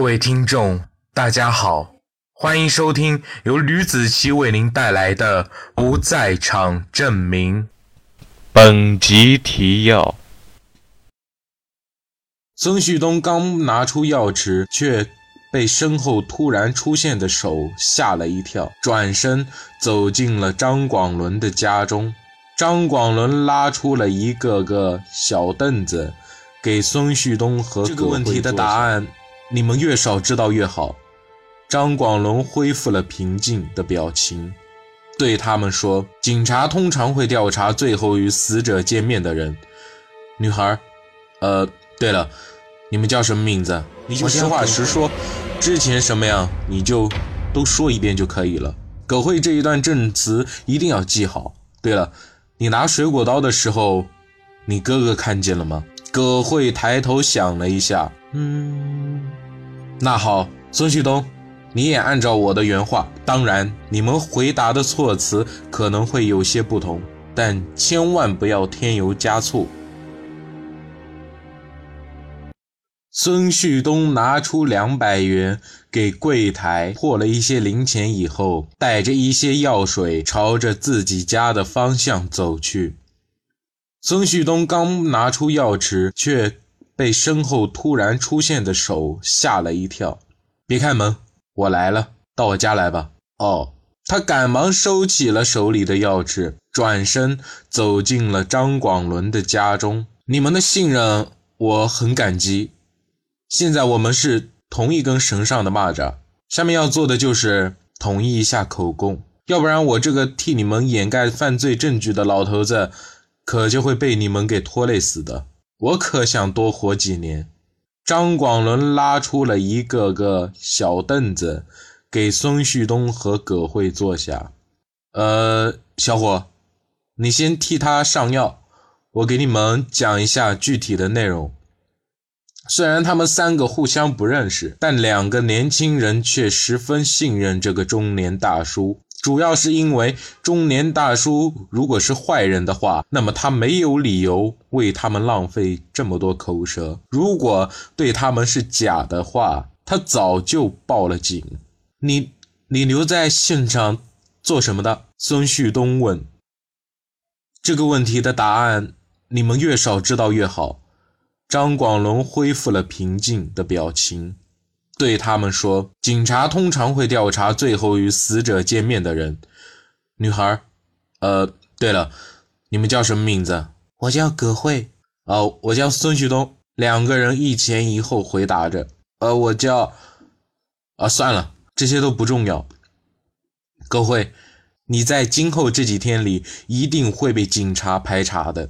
各位听众，大家好，欢迎收听由吕子奇为您带来的《不在场证明》。本集提要：孙旭东刚拿出钥匙，却被身后突然出现的手吓了一跳，转身走进了张广伦的家中。张广伦拉出了一个个小凳子，给孙旭东和这个问题的答案。你们越少知道越好。张广龙恢复了平静的表情，对他们说：“警察通常会调查最后与死者见面的人。”女孩，呃，对了，你们叫什么名字？你就实话实说，之前什么样你就都说一遍就可以了。葛慧这一段证词一定要记好。对了，你拿水果刀的时候，你哥哥看见了吗？葛慧抬头想了一下，嗯。那好，孙旭东，你也按照我的原话。当然，你们回答的措辞可能会有些不同，但千万不要添油加醋。孙旭东拿出两百元给柜台破了一些零钱以后，带着一些药水朝着自己家的方向走去。孙旭东刚拿出药匙，却。被身后突然出现的手吓了一跳，别开门，我来了，到我家来吧。哦，他赶忙收起了手里的钥匙，转身走进了张广伦的家中。你们的信任我很感激，现在我们是同一根绳上的蚂蚱，下面要做的就是统一一下口供，要不然我这个替你们掩盖犯罪证据的老头子，可就会被你们给拖累死的。我可想多活几年。张广伦拉出了一个个小凳子，给孙旭东和葛慧坐下。呃，小伙，你先替他上药，我给你们讲一下具体的内容。虽然他们三个互相不认识，但两个年轻人却十分信任这个中年大叔。主要是因为中年大叔如果是坏人的话，那么他没有理由为他们浪费这么多口舌；如果对他们是假的话，他早就报了警。你你留在现场做什么的？孙旭东问。这个问题的答案，你们越少知道越好。张广龙恢复了平静的表情。对他们说：“警察通常会调查最后与死者见面的人。”女孩，呃，对了，你们叫什么名字？我叫葛慧。哦，我叫孙旭东。两个人一前一后回答着。呃，我叫……啊，算了，这些都不重要。葛慧，你在今后这几天里一定会被警察排查的。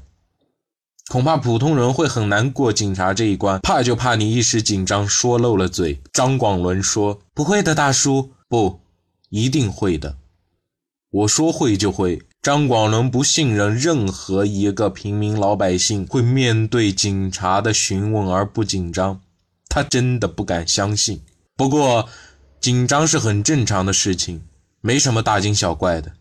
恐怕普通人会很难过警察这一关，怕就怕你一时紧张说漏了嘴。张广伦说：“不会的，大叔，不，一定会的。我说会就会。”张广伦不信任任何一个平民老百姓会面对警察的询问而不紧张，他真的不敢相信。不过，紧张是很正常的事情，没什么大惊小怪的。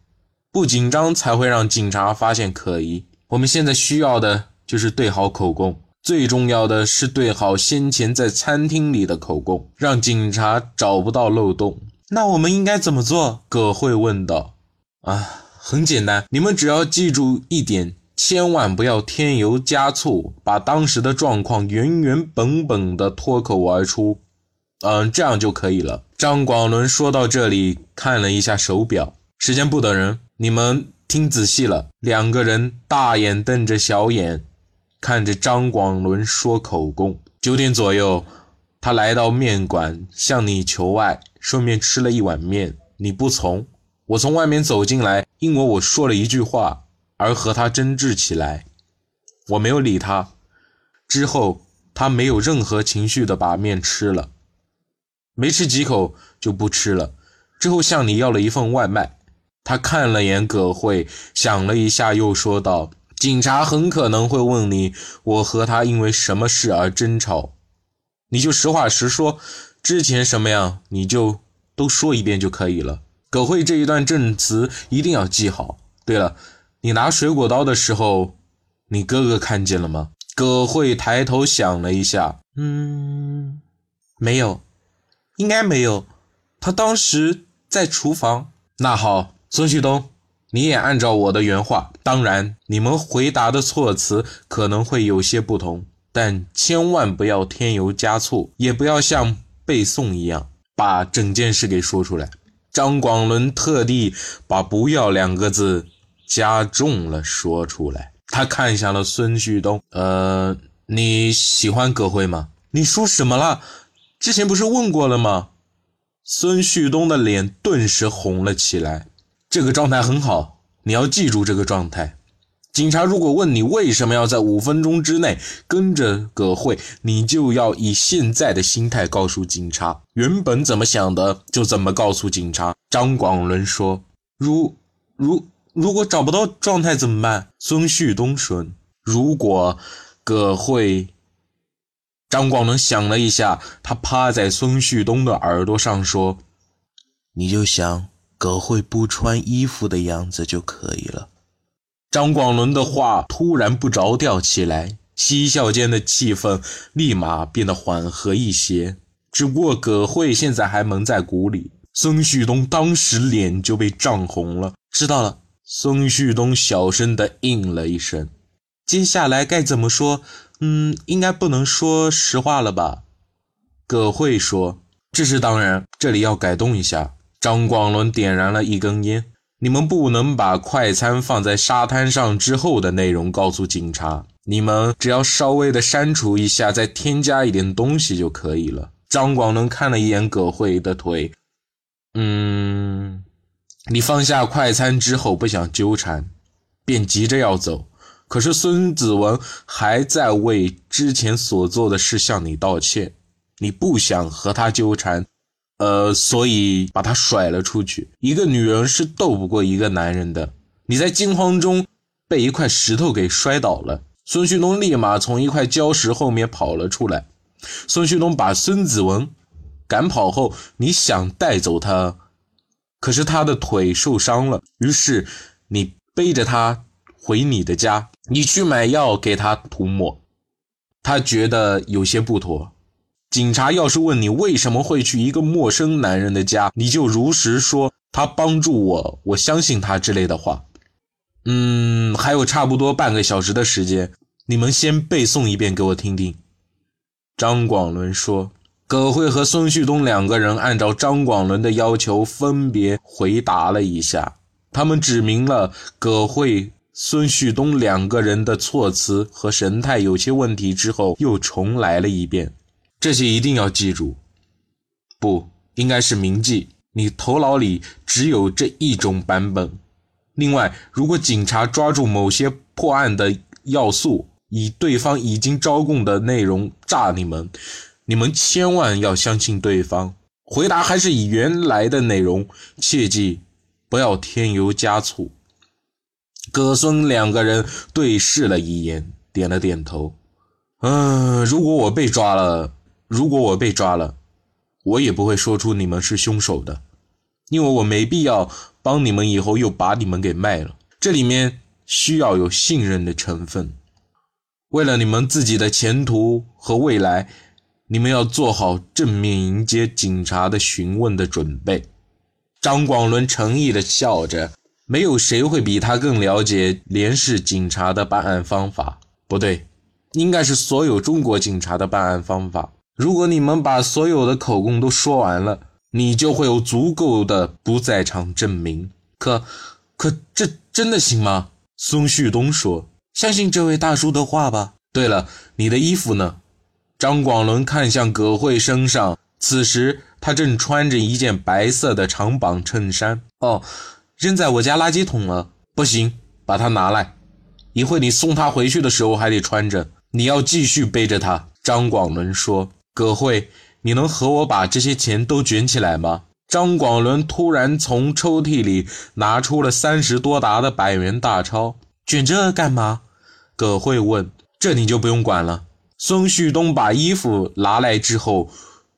不紧张才会让警察发现可疑。我们现在需要的。就是对好口供，最重要的是对好先前在餐厅里的口供，让警察找不到漏洞。那我们应该怎么做？葛慧问道。啊，很简单，你们只要记住一点，千万不要添油加醋，把当时的状况原原本本的脱口而出。嗯，这样就可以了。张广伦说到这里，看了一下手表，时间不等人，你们听仔细了。两个人大眼瞪着小眼。看着张广伦说口供，九点左右，他来到面馆向你求爱，顺便吃了一碗面。你不从，我从外面走进来，因为我说了一句话而和他争执起来。我没有理他，之后他没有任何情绪的把面吃了，没吃几口就不吃了。之后向你要了一份外卖，他看了眼葛慧，想了一下，又说道。警察很可能会问你，我和他因为什么事而争吵，你就实话实说，之前什么样你就都说一遍就可以了。葛慧这一段证词一定要记好。对了，你拿水果刀的时候，你哥哥看见了吗？葛慧抬头想了一下，嗯，没有。应该没有，他当时在厨房。那好，孙旭东，你也按照我的原话。当然，你们回答的措辞可能会有些不同，但千万不要添油加醋，也不要像背诵一样把整件事给说出来。张广伦特地把“不要”两个字加重了说出来。他看向了孙旭东，呃，你喜欢葛辉吗？你说什么了？之前不是问过了吗？孙旭东的脸顿时红了起来。这个状态很好，你要记住这个状态。警察如果问你为什么要在五分钟之内跟着葛慧，你就要以现在的心态告诉警察，原本怎么想的就怎么告诉警察。张广伦说：“如如如果找不到状态怎么办？”孙旭东说：“如果葛慧。”张广伦想了一下，他趴在孙旭东的耳朵上说：“你就想葛慧不穿衣服的样子就可以了。”张广伦的话突然不着调起来，嬉笑间的气氛立马变得缓和一些。只不过葛慧现在还蒙在鼓里，孙旭东当时脸就被涨红了。知道了，孙旭东小声的应了一声。接下来该怎么说？嗯，应该不能说实话了吧？葛慧说：“这是当然，这里要改动一下。”张广伦点燃了一根烟：“你们不能把快餐放在沙滩上之后的内容告诉警察，你们只要稍微的删除一下，再添加一点东西就可以了。”张广伦看了一眼葛慧的腿，嗯，你放下快餐之后不想纠缠，便急着要走。可是孙子文还在为之前所做的事向你道歉，你不想和他纠缠，呃，所以把他甩了出去。一个女人是斗不过一个男人的。你在惊慌中被一块石头给摔倒了，孙旭东立马从一块礁石后面跑了出来。孙旭东把孙子文赶跑后，你想带走他，可是他的腿受伤了，于是你背着他。回你的家，你去买药给他涂抹，他觉得有些不妥。警察要是问你为什么会去一个陌生男人的家，你就如实说他帮助我，我相信他之类的话。嗯，还有差不多半个小时的时间，你们先背诵一遍给我听听。张广伦说：“葛慧和孙旭东两个人按照张广伦的要求分别回答了一下，他们指明了葛慧。”孙旭东两个人的措辞和神态有些问题，之后又重来了一遍。这些一定要记住，不应该是铭记。你头脑里只有这一种版本。另外，如果警察抓住某些破案的要素，以对方已经招供的内容炸你们，你们千万要相信对方。回答还是以原来的内容，切记不要添油加醋。葛孙两个人对视了一眼，点了点头。嗯，如果我被抓了，如果我被抓了，我也不会说出你们是凶手的，因为我没必要帮你们，以后又把你们给卖了。这里面需要有信任的成分。为了你们自己的前途和未来，你们要做好正面迎接警察的询问的准备。张广伦诚意地笑着。没有谁会比他更了解连氏警察的办案方法，不对，应该是所有中国警察的办案方法。如果你们把所有的口供都说完了，你就会有足够的不在场证明。可，可这真的行吗？孙旭东说：“相信这位大叔的话吧。”对了，你的衣服呢？张广伦看向葛慧身上，此时他正穿着一件白色的长绑衬衫。哦。扔在我家垃圾桶了，不行，把它拿来。一会你送他回去的时候还得穿着。你要继续背着他。张广伦说：“葛慧，你能和我把这些钱都卷起来吗？”张广伦突然从抽屉里拿出了三十多沓的百元大钞，卷这干嘛？葛慧问。这你就不用管了。孙旭东把衣服拿来之后，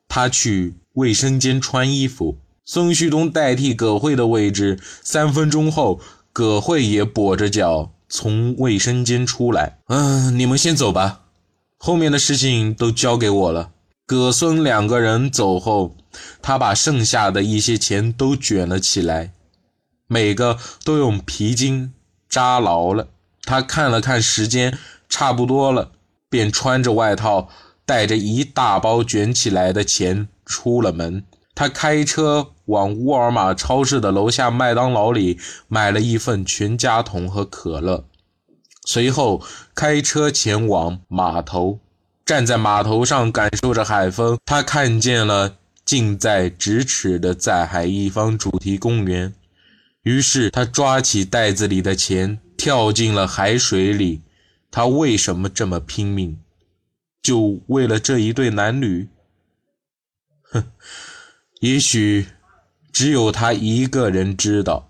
他去卫生间穿衣服。孙旭东代替葛慧的位置。三分钟后，葛慧也跛着脚从卫生间出来。嗯，你们先走吧，后面的事情都交给我了。葛孙两个人走后，他把剩下的一些钱都卷了起来，每个都用皮筋扎牢了。他看了看时间，差不多了，便穿着外套，带着一大包卷起来的钱出了门。他开车往沃尔玛超市的楼下麦当劳里买了一份全家桶和可乐，随后开车前往码头。站在码头上感受着海风，他看见了近在咫尺的在海一方主题公园。于是他抓起袋子里的钱，跳进了海水里。他为什么这么拼命？就为了这一对男女？哼，也许只有他一个人知道。